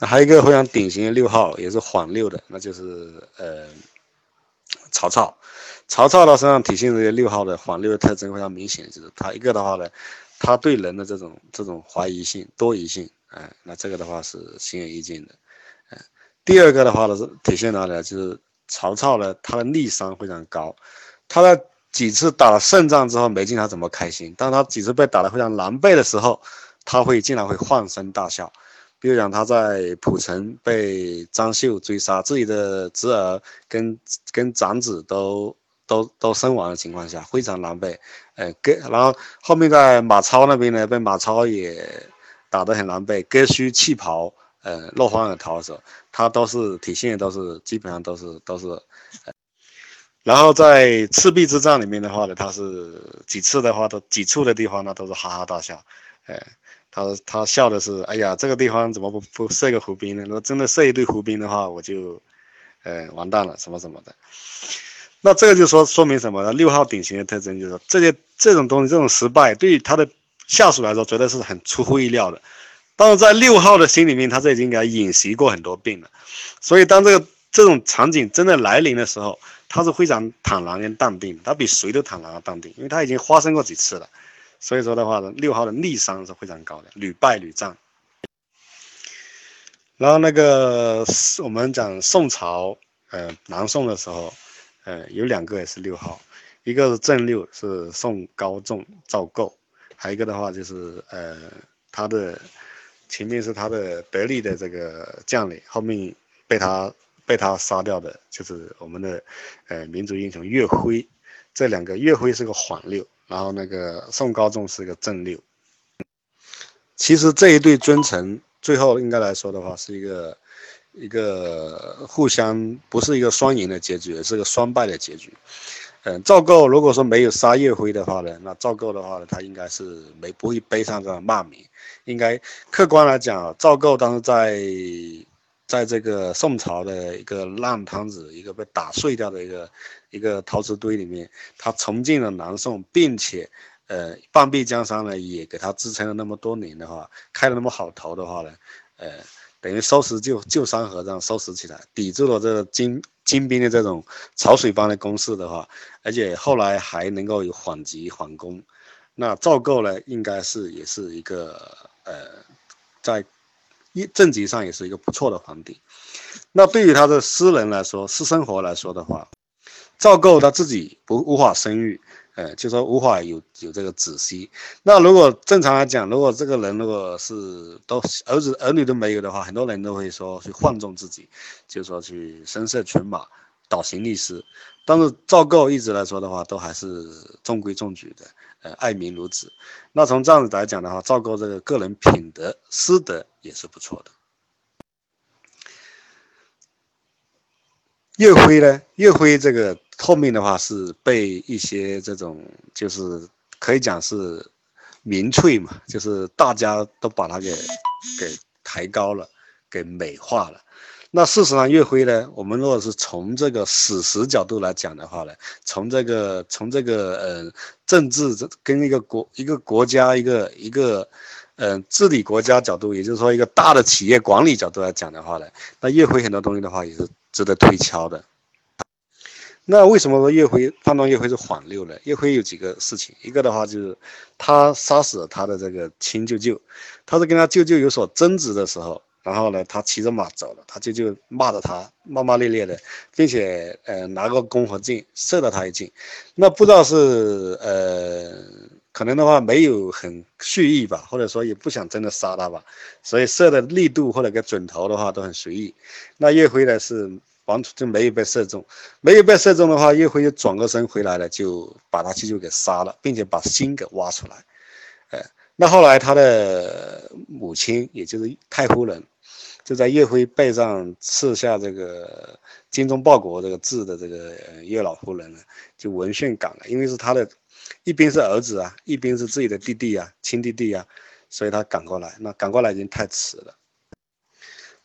那还有一个非常典型的六号，也是缓六的，那就是呃曹操。曹操的身上体现这些六号的缓六的特征非常明显，就是他一个的话呢，他对人的这种这种怀疑性、多疑性，哎，那这个的话是显而易见的。嗯，第二个的话呢是体现哪里呢？就是曹操呢，他的逆商非常高，他在几次打了胜仗之后没见他怎么开心，当他几次被打得非常狼狈的时候，他会竟然会放声大笑。比如讲他在蒲城被张绣追杀，自己的侄儿跟跟长子都。都都身亡的情况下，非常狼狈，呃，割，然后后面在马超那边呢，被马超也打得很狼狈，割须弃袍，呃，落荒而逃的时候，他都是体现的都是基本上都是都是，然后在赤壁之战里面的话呢，他是几次的话都几处的地方呢都是哈哈大笑，哎，他他笑的是，哎呀，这个地方怎么不不设一个湖滨呢？如果真的设一队伏兵的话，我就，呃，完蛋了，什么什么的。那这个就说说明什么呢？六号典型的特征就是，这些这种东西，这种失败对于他的下属来说，绝对是很出乎意料的。但是在六号的心里面，他是已经给他演习过很多遍了。所以当这个这种场景真的来临的时候，他是非常坦然跟淡定，他比谁都坦然和淡定，因为他已经发生过几次了。所以说的话呢，六号的逆商是非常高的，屡败屡战。然后那个我们讲宋朝，呃，南宋的时候。呃，有两个也是六号，一个是正六，是宋高宗赵构，还有一个的话就是呃，他的前面是他的得力的这个将领，后面被他被他杀掉的，就是我们的呃民族英雄岳飞。这两个岳飞是个缓六，然后那个宋高宗是一个正六。其实这一对尊臣最后应该来说的话是一个。一个互相不是一个双赢的结局，是个双败的结局。嗯，赵构如果说没有杀岳飞的话呢，那赵构的话呢，他应该是没不会背上这个骂名。应该客观来讲，赵构当时在在这个宋朝的一个烂摊子，一个被打碎掉的一个一个陶瓷堆里面，他重建了南宋，并且呃半壁江山呢也给他支撑了那么多年的话，开了那么好头的话呢，呃。等于收拾旧旧山河这样收拾起来，抵住了这个金金兵的这种潮水般的攻势的话，而且后来还能够有缓急缓攻，那赵构呢，应该是也是一个呃，在一政绩上也是一个不错的皇帝。那对于他的私人来说，私生活来说的话，赵构他自己不无法生育。呃，就说无法有有这个子息。那如果正常来讲，如果这个人如果是都儿子儿女都没有的话，很多人都会说去放纵自己，就说去声色犬马，倒行逆施。但是赵构一直来说的话，都还是中规中矩的，呃，爱民如子。那从这样子来讲的话，赵构这个个人品德师德也是不错的。岳飞呢？岳飞这个。后面的话是被一些这种，就是可以讲是民粹嘛，就是大家都把他给给抬高了，给美化了。那事实上，岳飞呢，我们如果是从这个史实角度来讲的话呢，从这个从这个呃政治这跟一个国一个国家一个一个嗯治理国家角度，也就是说一个大的企业管理角度来讲的话呢，那岳飞很多东西的话也是值得推敲的。那为什么说岳飞判断岳飞是缓六呢？岳飞有几个事情，一个的话就是他杀死了他的这个亲舅舅，他是跟他舅舅有所争执的时候，然后呢，他骑着马走了，他舅舅骂着他，骂骂咧咧的，并且呃拿个弓和箭射了他一箭，那不知道是呃可能的话没有很蓄意吧，或者说也不想真的杀他吧，所以射的力度或者个准头的话都很随意。那岳飞呢是。完全就没有被射中，没有被射中的话，岳飞就转过身回来了，就把他舅舅给杀了，并且把心给挖出来。哎，那后来他的母亲，也就是太夫人，就在岳飞背上刺下这个“精忠报国”这个字的这个岳老夫人呢，就闻讯赶了，因为是他的，一边是儿子啊，一边是自己的弟弟啊，亲弟弟啊，所以他赶过来，那赶过来已经太迟了。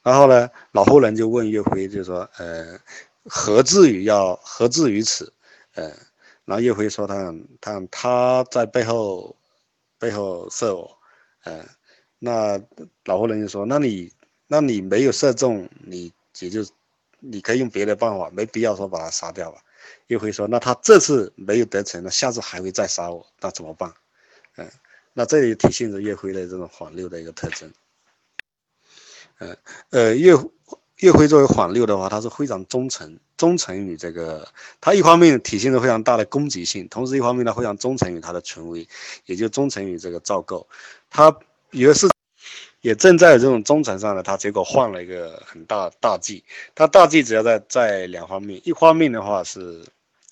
然后呢，老妇人就问岳飞，就说：“呃，何至于要何至于此？”呃，然后岳飞说：“他他他在背后背后射我。”呃，那老妇人就说：“那你那你没有射中，你也就你可以用别的办法，没必要说把他杀掉吧。岳飞说，那他这次没有得逞，那下次还会再杀我，那怎么办？嗯，那这也体现着岳飞的这种缓六的一个特征。嗯，呃，岳岳辉作为缓六的话，他是非常忠诚，忠诚于这个，他一方面体现着非常大的攻击性，同时一方面呢非常忠诚于他的权威，也就忠诚于这个赵构。他也是。也正在这种忠诚上呢，他结果换了一个很大大忌。他大忌主要在在两方面，一方面的话是，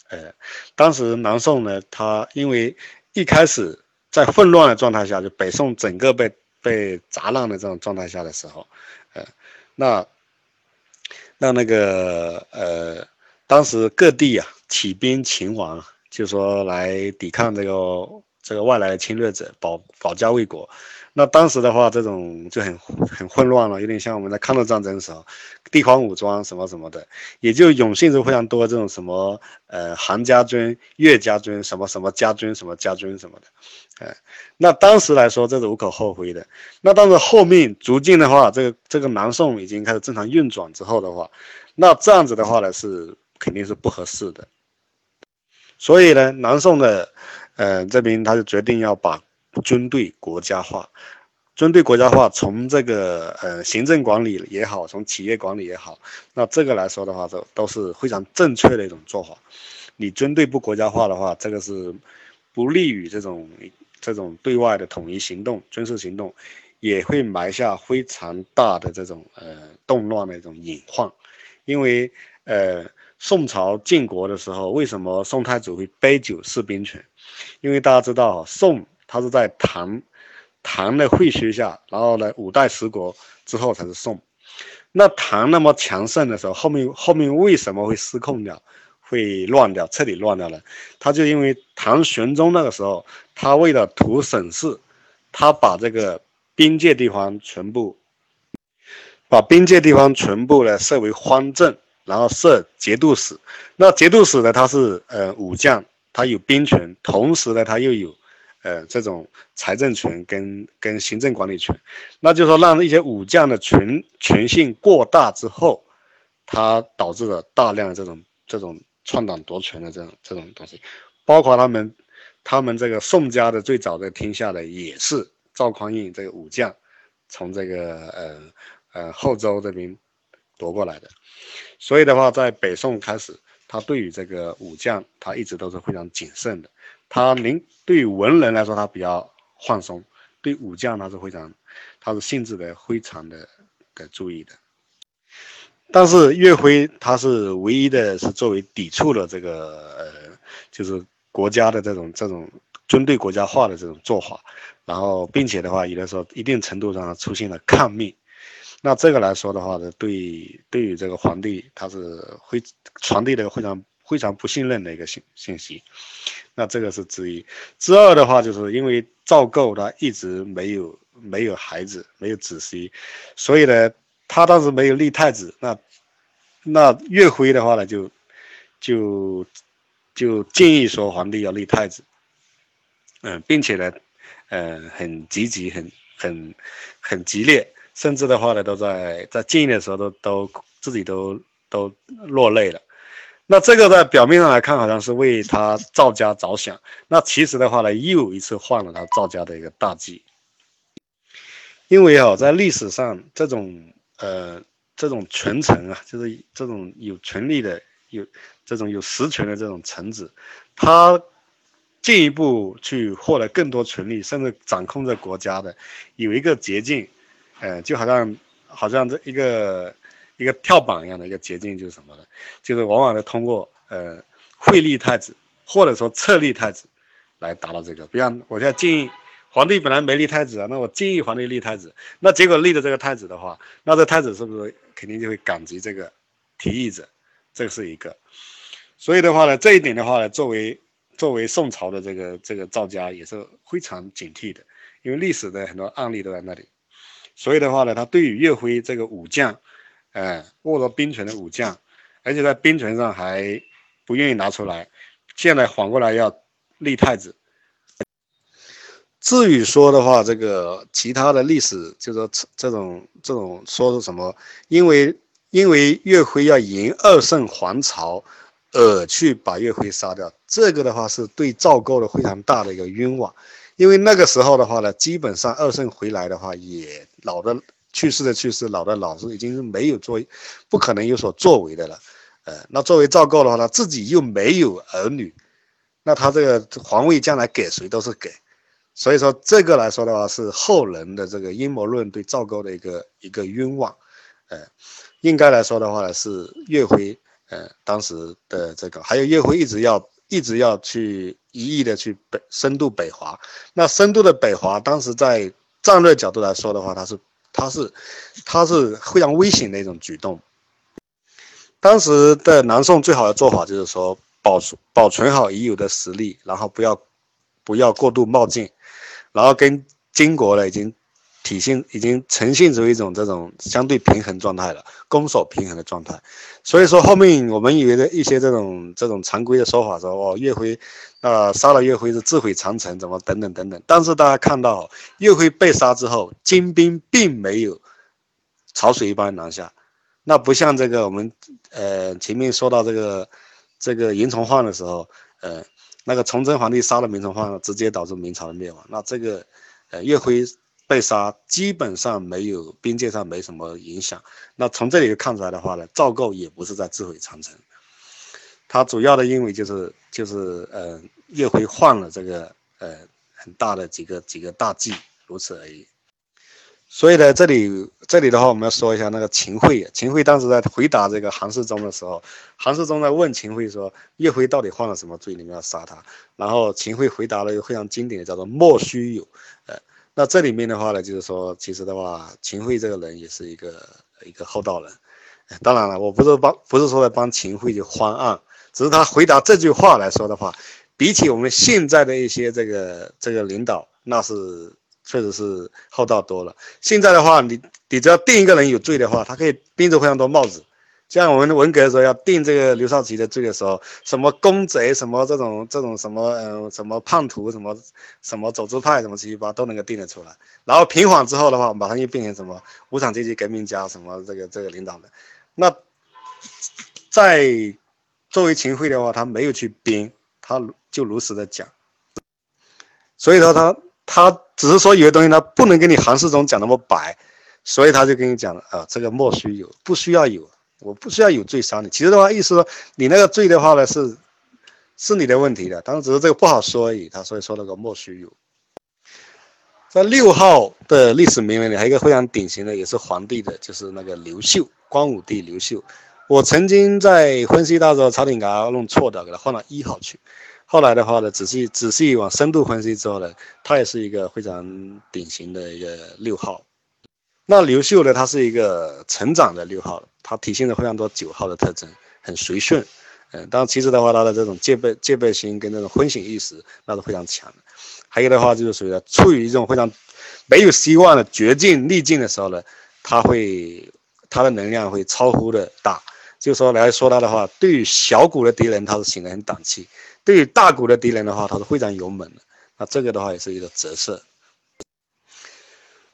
呃，当时南宋呢，他因为一开始在混乱的状态下，就北宋整个被被砸烂的这种状态下的时候，呃，那那那个呃，当时各地啊起兵勤王，就说来抵抗这个这个外来的侵略者，保保家卫国。那当时的话，这种就很很混乱了，有点像我们在抗日战争的时候，地方武装什么什么的，也就涌现出非常多这种什么呃韩家军、岳家军什么什么家军什么家军什么的，哎，那当时来说这是无可厚非的。那但是后面逐渐的话，这个这个南宋已经开始正常运转之后的话，那这样子的话呢是肯定是不合适的。所以呢，南宋的呃这边他就决定要把。军队国家化，军队国家化，从这个呃行政管理也好，从企业管理也好，那这个来说的话，都都是非常正确的一种做法。你军队不国家化的话，这个是不利于这种这种对外的统一行动、军事行动，也会埋下非常大的这种呃动乱的一种隐患。因为呃宋朝建国的时候，为什么宋太祖会杯酒释兵权？因为大家知道宋。他是在唐，唐的会学下，然后呢，五代十国之后才是宋。那唐那么强盛的时候，后面后面为什么会失控掉，会乱掉，彻底乱掉了？他就因为唐玄宗那个时候，他为了图省事，他把这个边界地方全部，把边界地方全部呢设为藩镇，然后设节度使。那节度使呢，他是呃武将，他有兵权，同时呢，他又有。呃，这种财政权跟跟行政管理权，那就是说让一些武将的权权性过大之后，他导致了大量的这种这种篡党夺权的这种这种东西，包括他们他们这个宋家的最早的天下的也是赵匡胤这个武将从这个呃呃后周这边夺过来的，所以的话，在北宋开始，他对于这个武将，他一直都是非常谨慎的。他您对于文人来说，他比较放松；对武将，他是非常，他是性质的非常的的注意的。但是岳飞他是唯一的是作为抵触了这个呃，就是国家的这种这种军队国家化的这种做法，然后并且的话，有的时候一定程度上出现了抗命。那这个来说的话呢，对对于这个皇帝，他是会传递的非常非常不信任的一个信信息。那这个是之一，之二的话，就是因为赵构他一直没有没有孩子，没有子息，所以呢，他当时没有立太子。那那岳飞的话呢，就就就建议说皇帝要立太子，嗯，并且呢，嗯，很积极，很很很激烈，甚至的话呢，都在在建议的时候都都自己都都落泪了。那这个在表面上来看，好像是为他赵家着想。那其实的话呢，又一次换了他赵家的一个大忌。因为啊，在历史上，这种呃，这种权臣啊，就是这种有权力的、有这种有实权的这种臣子，他进一步去获得更多权力，甚至掌控着国家的，有一个捷径，呃，就好像好像这一个。一个跳板一样的一个捷径就是什么呢？就是往往的通过呃会立太子或者说册立太子来达到这个。比方我现在建议皇帝本来没立太子啊，那我建议皇帝立太子，那结果立的这个太子的话，那这太子是不是肯定就会感激这个提议者？这是一个。所以的话呢，这一点的话呢，作为作为宋朝的这个这个赵家也是非常警惕的，因为历史的很多案例都在那里。所以的话呢，他对于岳飞这个武将。哎，握着兵权的武将，而且在兵权上还不愿意拿出来，现在反过来要立太子。至于说的话，这个其他的历史，就说这种这种说是什么？因为因为岳飞要迎二圣还朝，而去把岳飞杀掉，这个的话是对赵构的非常大的一个冤枉。因为那个时候的话呢，基本上二圣回来的话，也老的去世的去世，老的老是已经是没有作，不可能有所作为的了。呃，那作为赵构的话呢，自己又没有儿女，那他这个皇位将来给谁都是给。所以说这个来说的话，是后人的这个阴谋论对赵构的一个一个冤枉，呃，应该来说的话呢，是岳飞，呃，当时的这个，还有岳飞一直要一直要去一意的去北深度北伐，那深度的北伐，当时在战略角度来说的话，它是它是它是非常危险的一种举动。当时的南宋最好的做法就是说保存保存好已有的实力，然后不要不要过度冒进。然后跟金国呢，已经体现已经呈现出一种这种相对平衡状态了，攻守平衡的状态。所以说后面我们以为的一些这种这种常规的说法说哦，岳飞，啊杀了岳飞是自毁长城，怎么等等等等。但是大家看到岳飞被杀之后，金兵并没有潮水一般南下，那不像这个我们呃前面说到这个这个严崇焕的时候，呃。那个崇祯皇帝杀了明崇焕，直接导致明朝的灭亡。那这个，呃，岳飞被杀，基本上没有边界上没什么影响。那从这里就看出来的话呢，赵构也不是在自毁长城，他主要的因为就是就是呃，岳飞换了这个呃很大的几个几个大计，如此而已。所以呢，这里这里的话，我们要说一下那个秦桧。秦桧当时在回答这个韩世忠的时候，韩世忠在问秦桧说：“岳飞到底犯了什么罪？你们要杀他？”然后秦桧回答了一个非常经典的，叫做“莫须有”。呃，那这里面的话呢，就是说，其实的话，秦桧这个人也是一个一个厚道人。当然了，我不是帮，不是说来帮秦桧去翻案，只是他回答这句话来说的话，比起我们现在的一些这个这个领导，那是。确实是厚道多了。现在的话，你你只要定一个人有罪的话，他可以编着非常多帽子。像我们文革的时候要定这个刘少奇的罪的时候，什么公贼，什么这种这种什么嗯什么叛徒，什么什么走资派，什么七七八都能够定得出来。然后平缓之后的话，马上又变成什么无产阶级革命家，什么这个这个领导的。那在作为秦桧的话，他没有去编，他就如实的讲。所以说他。他只是说有些东西他不能跟你韩世忠讲那么白，所以他就跟你讲了啊，这个莫须有，不需要有，我不需要有罪杀你。其实的话，意思说你那个罪的话呢是，是你的问题的，当然只是这个不好说而已。他所以说那个莫须有。在六号的历史名人里，还有一个非常典型的，也是皇帝的，就是那个刘秀，光武帝刘秀。我曾经在分析到时候，朝廷给他弄错的，给他换到一号去。后来的话呢，仔细仔细往深度分析之后呢，他也是一个非常典型的一个六号。那刘秀呢，他是一个成长的六号，他体现了非常多九号的特征，很随顺。嗯，当然其实的话，他的这种戒备戒备心跟那种昏醒意识那是非常强的。还有的话就是属于处于一种非常没有希望的绝境逆境的时候呢，他会他的能量会超乎的大。就说来说他的话，对于小股的敌人，他是显得很胆气。对于大股的敌人的话，他是非常勇猛的。那这个的话也是一个折射。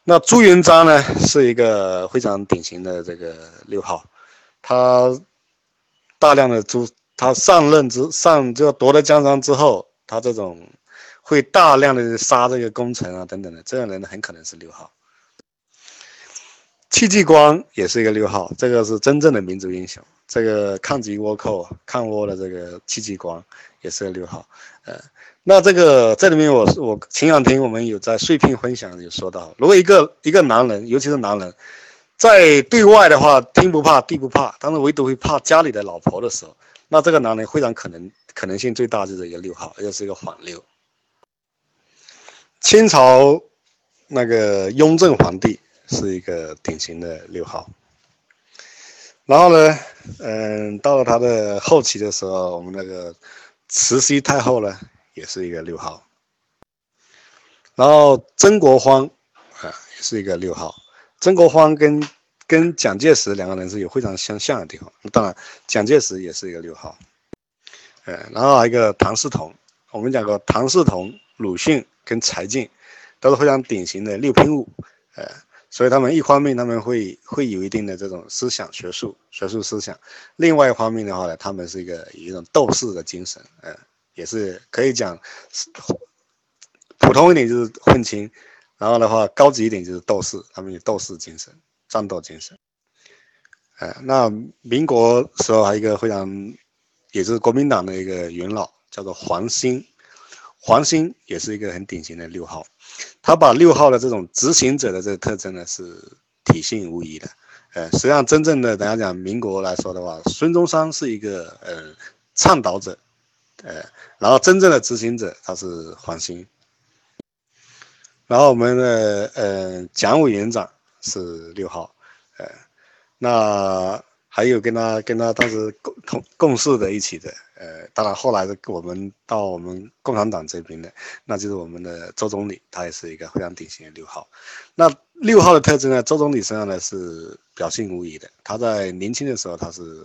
那朱元璋呢，是一个非常典型的这个六号，他大量的朱，他上任之上就夺了江山之后，他这种会大量的杀这个功臣啊等等的，这样人很可能是六号。戚继光也是一个六号，这个是真正的民族英雄。这个抗击倭寇、抗倭的这个戚继光也是个六号。呃，那这个这里面我我前两天我们有在碎片分享有说到，如果一个一个男人，尤其是男人，在对外的话天不怕地不怕，但是唯独会怕家里的老婆的时候，那这个男人非常可能可能性最大就是一个六号，而且是一个反六。清朝那个雍正皇帝。是一个典型的六号，然后呢，嗯，到了他的后期的时候，我们那个慈禧太后呢，也是一个六号，然后曾国藩啊，也是一个六号。曾国藩跟跟蒋介石两个人是有非常相像的地方，当然蒋介石也是一个六号，呃，然后还有一个唐嗣同，我们讲过唐嗣同、鲁迅跟柴进，都是非常典型的六品武，呃，所以他们一方面他们会会有一定的这种思想学术学术思想，另外一方面的话呢，他们是一个有一种斗士的精神，呃，也是可以讲，普通一点就是混青，然后的话高级一点就是斗士，他们有斗士精神、战斗精神。呃，那民国时候还有一个非常，也是国民党的一个元老，叫做黄兴，黄兴也是一个很典型的六号，他把六号的这种执行者的这个特征呢是体现无疑的。呃，实际上真正的等下讲民国来说的话，孙中山是一个呃倡导者，呃，然后真正的执行者他是黄兴，然后我们的呃蒋委员长是六号，呃。那还有跟他跟他当时共同共事的一起的，呃，当然后来的我们到我们共产党这边的，那就是我们的周总理，他也是一个非常典型的六号。那六号的特征呢，周总理身上呢是表现无疑的。他在年轻的时候，他是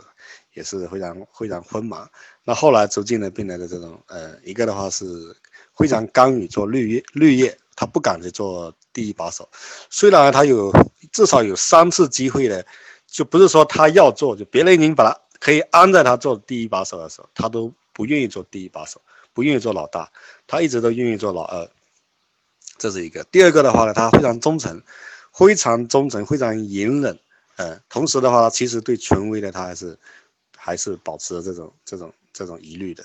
也是非常非常锋芒。那后来逐渐的变得的这种，呃，一个的话是非常甘于做绿叶绿叶，他不敢去做第一把手。虽然他有至少有三次机会呢。就不是说他要做，就别人已经把他可以安在他做第一把手的时候，他都不愿意做第一把手，不愿意做老大，他一直都愿意做老二。这是一个。第二个的话呢，他非常忠诚，非常忠诚，非常隐忍。呃，同时的话，其实对权威的他还是还是保持着这种这种这种疑虑的。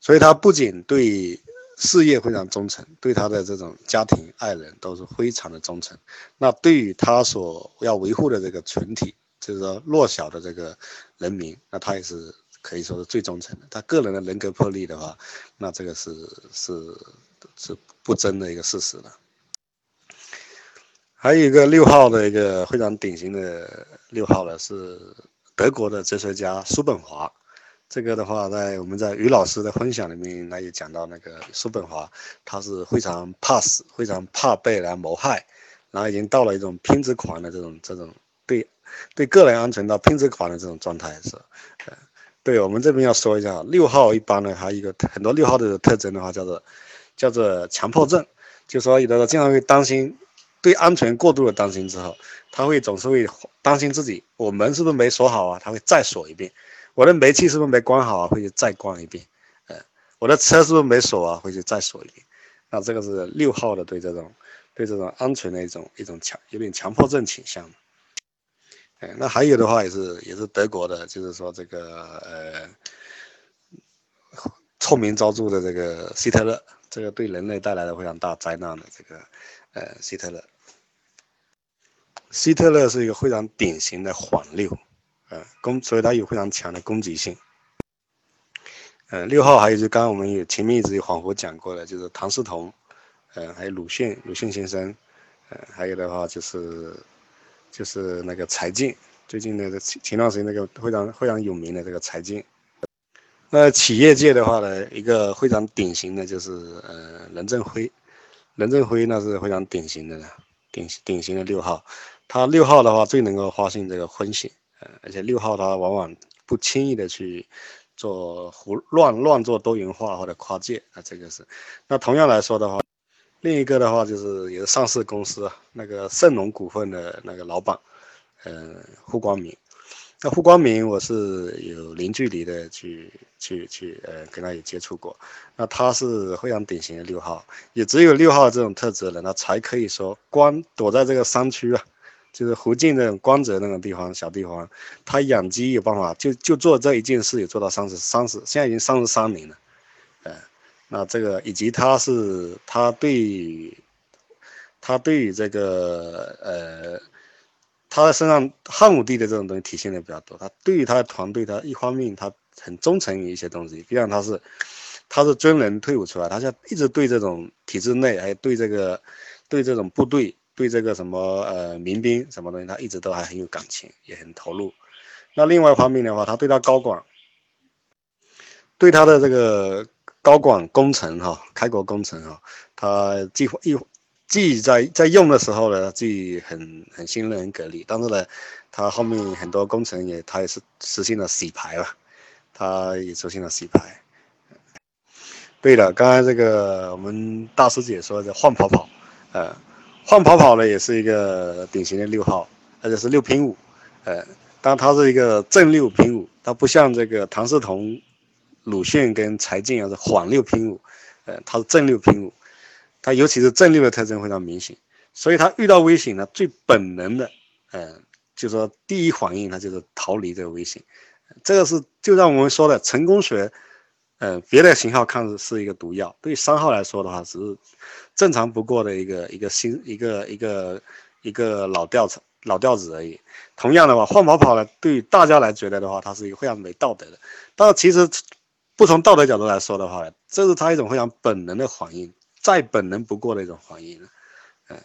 所以他不仅对。事业非常忠诚，对他的这种家庭爱人都是非常的忠诚。那对于他所要维护的这个群体，就是说弱小的这个人民，那他也是可以说是最忠诚的。他个人的人格魄力的话，那这个是是是不争的一个事实了。还有一个六号的一个非常典型的六号呢，是德国的哲学家叔本华。这个的话，在我们在于老师的分享里面，那也讲到那个叔本华，他是非常怕死，非常怕被人谋害，然后已经到了一种偏执狂的这种这种对对个人安全到拼子狂的这种状态是，呃，对我们这边要说一下，六号一般呢，还有一个很多六号的特征的话，叫做叫做强迫症，就说有的时候经常会担心，对安全过度的担心之后，他会总是会担心自己，我门是不是没锁好啊？他会再锁一遍。我的煤气是不是没关好啊？回去再关一遍，呃，我的车是不是没锁啊？回去再锁一遍。那这个是六号的对这种对这种安全的一种一种强有点强迫症倾向。那还有的话也是也是德国的，就是说这个呃臭名昭著的这个希特勒，这个对人类带来了非常大灾难的这个呃希特勒。希特勒是一个非常典型的缓六。呃，攻，所以他有非常强的攻击性。呃，六号还有就刚刚我们有前面一直有恍惚讲过的，就是唐嗣同，呃，还有鲁迅，鲁迅先生，呃，还有的话就是就是那个柴进，最近的前前段时间那个非常非常有名的这个柴进。那企业界的话呢，一个非常典型的就是呃任正非，任正非那是非常典型的典型典型的六号，他六号的话最能够发现这个风险。呃而且六号他往往不轻易的去做胡乱乱做多元化或者跨界啊，这个是。那同样来说的话，另一个的话就是也是上市公司，那个盛隆股份的那个老板，嗯，胡光明。那胡光明我是有零距离的去去去呃跟他有接触过，那他是非常典型的六号，也只有六号这种特质的人，才可以说光躲在这个山区啊。就是福建那种光泽那种地方小地方，他养鸡有办法，就就做这一件事，也做到三十三十，现在已经三十三年了，那这个以及他是他对他对于这个呃，他的身上汉武帝的这种东西体现的比较多。他对于他的团队，他一方面他很忠诚于一些东西，毕竟他是他是军人退伍出来，他就一直对这种体制内，还对这个对这种部队。对这个什么呃民兵什么东西，他一直都还很有感情，也很投入。那另外一方面的话，他对他高管，对他的这个高管工程哈，开国工程哈，他既一既在在用的时候呢，既很很信任、很给力，但是呢，他后面很多工程也他也是实现了洗牌了，他也实现了洗牌。对了，刚才这个我们大师姐说的换跑跑。呃，换跑跑呢也是一个典型的六号，而且是六平五，呃，但它是一个正六平五，它不像这个唐仕彤、鲁迅跟柴静啊是缓六平五，呃，他是正六平五，他尤其是正六的特征非常明显，所以他遇到危险呢，最本能的，呃，就说第一反应他就是逃离这个危险，这个是就像我们说的成功学。嗯，别的型号看是一个毒药，对三号来说的话，只是正常不过的一个一个新一个一个一个老调子老调子而已。同样的话，换跑跑呢，对于大家来觉得的话，它是一个非常没道德的。但是其实不从道德角度来说的话，这是他一种非常本能的反应，再本能不过的一种反应了。嗯，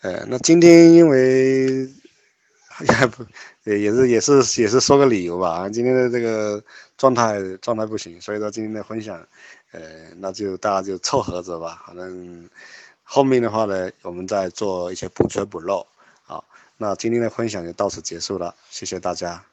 呃，那今天因为。也不，也是也是也是说个理由吧。今天的这个状态状态不行，所以说今天的分享，呃，那就大家就凑合着吧。反正后面的话呢，我们再做一些补缺补漏。好，那今天的分享就到此结束了，谢谢大家。